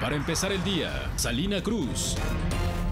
Para empezar el día, Salina Cruz.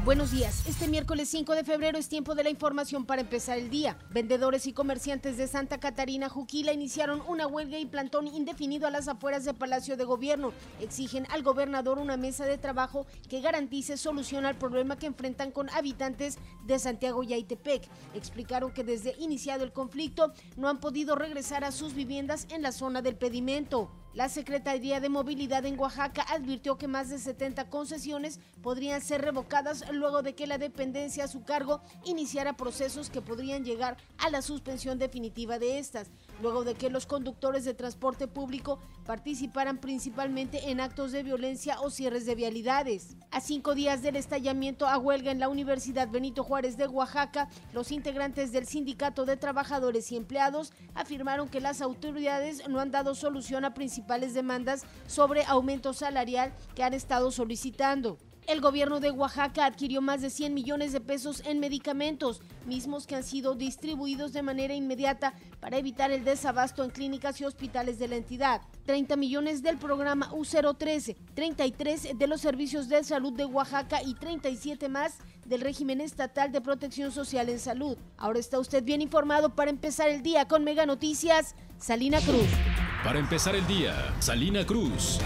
Buenos días. Este miércoles 5 de febrero es tiempo de la información para empezar el día. Vendedores y comerciantes de Santa Catarina, Juquila, iniciaron una huelga y plantón indefinido a las afueras del Palacio de Gobierno. Exigen al gobernador una mesa de trabajo que garantice solución al problema que enfrentan con habitantes de Santiago y Aitepec. Explicaron que desde iniciado el conflicto no han podido regresar a sus viviendas en la zona del pedimento. La Secretaría de Movilidad en Oaxaca advirtió que más de 70 concesiones podrían ser revocadas luego de que la dependencia a su cargo iniciara procesos que podrían llegar a la suspensión definitiva de estas, luego de que los conductores de transporte público participaran principalmente en actos de violencia o cierres de vialidades. A cinco días del estallamiento a huelga en la Universidad Benito Juárez de Oaxaca, los integrantes del Sindicato de Trabajadores y Empleados afirmaron que las autoridades no han dado solución a principales demandas sobre aumento salarial que han estado solicitando. El gobierno de Oaxaca adquirió más de 100 millones de pesos en medicamentos, mismos que han sido distribuidos de manera inmediata para evitar el desabasto en clínicas y hospitales de la entidad. 30 millones del programa U013, 33 de los servicios de salud de Oaxaca y 37 más del régimen estatal de protección social en salud. Ahora está usted bien informado para empezar el día con Mega Noticias, Salina Cruz. Para empezar el día, Salina Cruz.